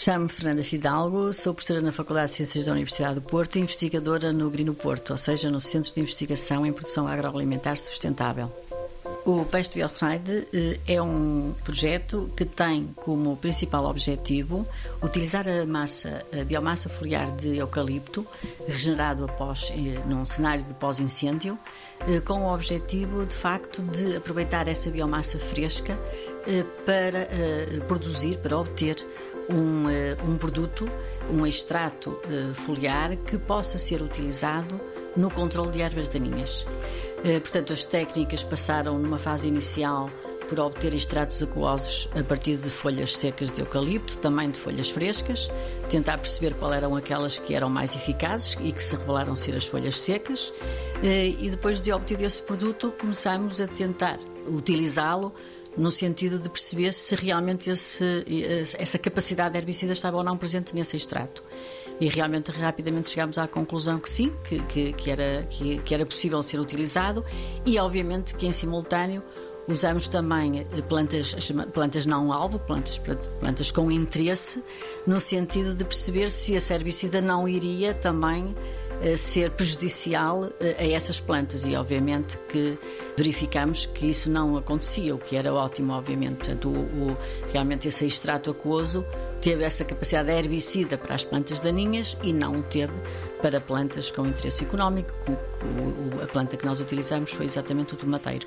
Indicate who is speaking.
Speaker 1: Chamo-me Fernanda Fidalgo, sou professora na Faculdade de Ciências da Universidade do Porto e investigadora no Grino Porto, ou seja, no Centro de Investigação em Produção Agroalimentar Sustentável. O Peixe Bioside eh, é um projeto que tem como principal objetivo utilizar a massa, a biomassa foliar de eucalipto, regenerado após, eh, num cenário de pós-incêndio, eh, com o objetivo, de facto, de aproveitar essa biomassa fresca para produzir, para obter um, eh, um produto, um extrato eh, foliar que possa ser utilizado no controle de ervas daninhas. Eh, portanto, as técnicas passaram numa fase inicial por obter extratos aquosos a partir de folhas secas de eucalipto, também de folhas frescas, tentar perceber qual eram aquelas que eram mais eficazes e que se revelaram ser as folhas secas, e depois de obter esse produto começamos a tentar utilizá-lo no sentido de perceber se realmente esse, essa capacidade herbicida estava ou não presente nesse extrato. E realmente rapidamente chegámos à conclusão que sim, que, que, que era, que, que era possível ser utilizado e obviamente que em simultâneo Usamos também eh, plantas, plantas não alvo, plantas, plantas com interesse, no sentido de perceber se a herbicida não iria também ser prejudicial eh, a essas plantas e obviamente que verificamos que isso não acontecia, o que era ótimo, obviamente. Portanto, o, o, realmente esse extrato aquoso teve essa capacidade herbicida para as plantas daninhas e não teve para plantas com interesse económico. a planta que nós utilizamos foi exatamente o tomateiro.